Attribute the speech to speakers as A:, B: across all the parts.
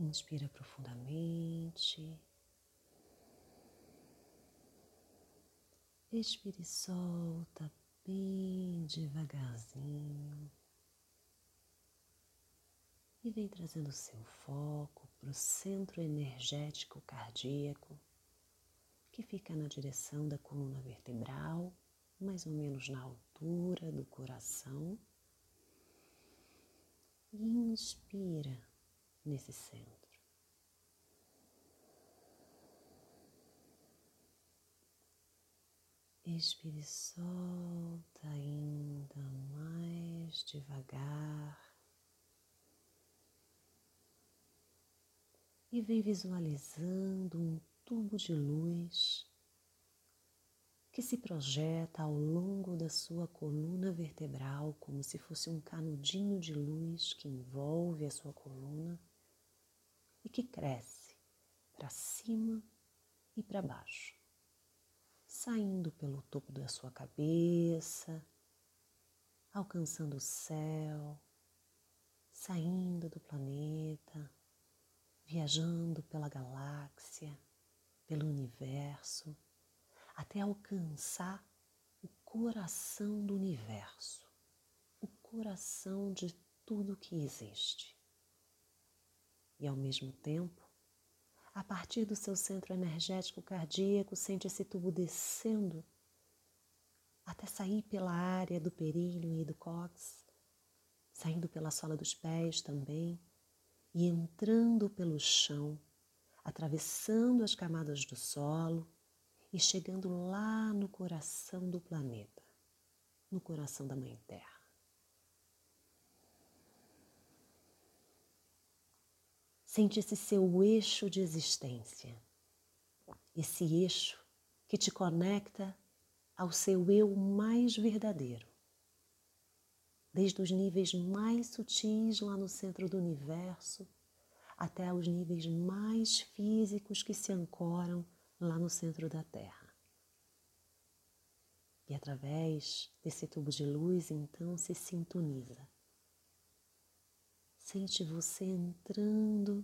A: Inspira profundamente. Expire e solta bem devagarzinho. E vem trazendo seu foco para o centro energético cardíaco, que fica na direção da coluna vertebral, mais ou menos na altura do coração. Inspira nesse centro. Expire solta ainda mais devagar. E vem visualizando um tubo de luz que se projeta ao longo da sua coluna vertebral como se fosse um canudinho de luz que envolve a sua coluna e que cresce para cima e para baixo saindo pelo topo da sua cabeça, alcançando o céu, saindo do planeta, viajando pela galáxia, pelo universo, até alcançar o coração do universo, o coração de tudo que existe. E ao mesmo tempo, a partir do seu centro energético cardíaco, sente esse tubo descendo até sair pela área do períleo e do cóccix, saindo pela sola dos pés também e entrando pelo chão, atravessando as camadas do solo e chegando lá no coração do planeta, no coração da Mãe Terra. Sente esse seu eixo de existência, esse eixo que te conecta ao seu eu mais verdadeiro, desde os níveis mais sutis lá no centro do universo até os níveis mais físicos que se ancoram lá no centro da Terra. E através desse tubo de luz, então, se sintoniza Sente você entrando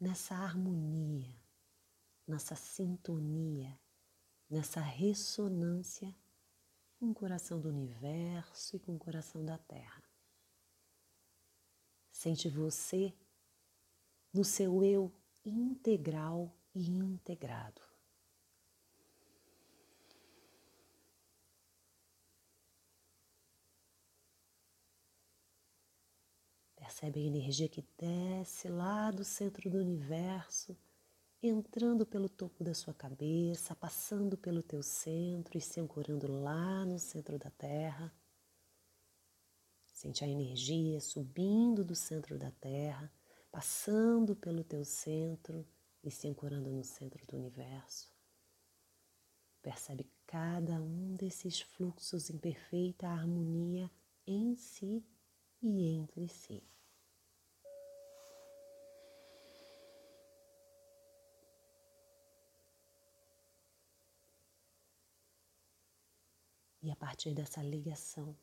A: nessa harmonia, nessa sintonia, nessa ressonância com o coração do universo e com o coração da Terra. Sente você no seu eu integral e integrado. Percebe a energia que desce lá do centro do universo, entrando pelo topo da sua cabeça, passando pelo teu centro e se ancorando lá no centro da Terra. Sente a energia subindo do centro da Terra, passando pelo teu centro e se ancorando no centro do universo. Percebe cada um desses fluxos em perfeita harmonia em si e entre si. E a partir dessa ligação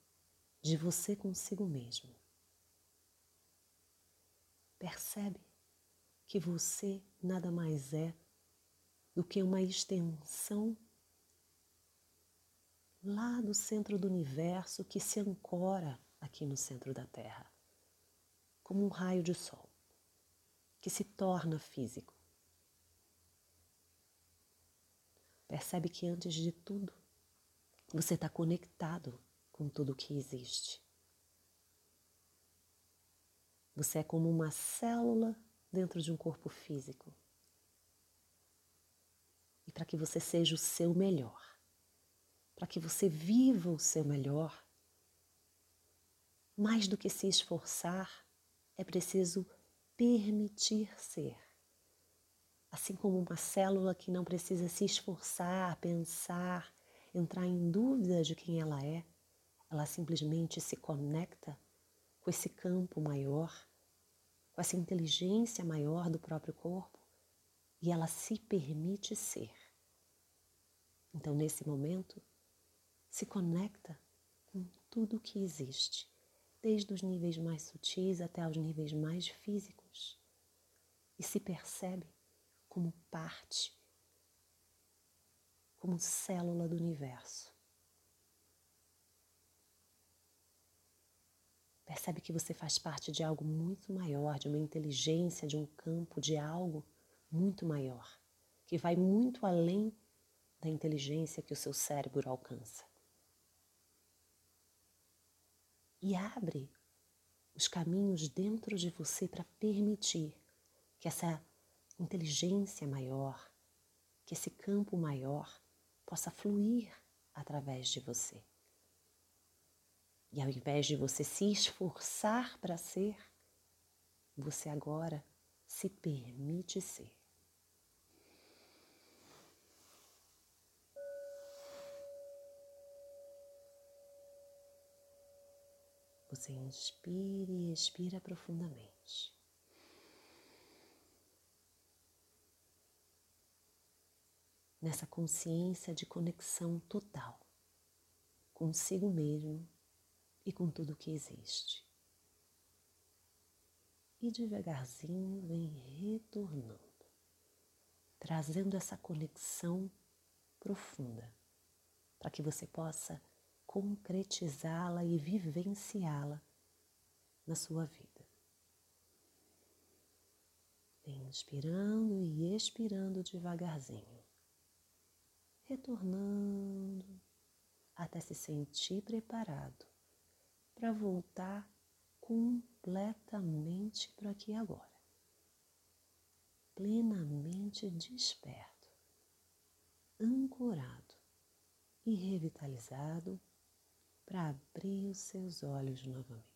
A: de você consigo mesmo, percebe que você nada mais é do que uma extensão lá do centro do universo que se ancora aqui no centro da Terra, como um raio de sol, que se torna físico. Percebe que antes de tudo, você está conectado com tudo que existe. Você é como uma célula dentro de um corpo físico. E para que você seja o seu melhor, para que você viva o seu melhor, mais do que se esforçar, é preciso permitir ser. Assim como uma célula que não precisa se esforçar, pensar, entrar em dúvida de quem ela é, ela simplesmente se conecta com esse campo maior, com essa inteligência maior do próprio corpo e ela se permite ser. Então, nesse momento, se conecta com tudo que existe, desde os níveis mais sutis até os níveis mais físicos, e se percebe como parte, como célula do universo. Percebe que você faz parte de algo muito maior, de uma inteligência, de um campo, de algo muito maior, que vai muito além da inteligência que o seu cérebro alcança. E abre os caminhos dentro de você para permitir que essa inteligência maior, que esse campo maior possa fluir através de você. E ao invés de você se esforçar para ser, você agora se permite ser. Você inspire e expira profundamente. Nessa consciência de conexão total consigo mesmo e com tudo que existe. E devagarzinho vem retornando, trazendo essa conexão profunda para que você possa concretizá-la e vivenciá-la na sua vida. Inspirando e expirando devagarzinho, retornando até se sentir preparado para voltar completamente para aqui agora, plenamente desperto, ancorado e revitalizado para abrir os seus olhos novamente.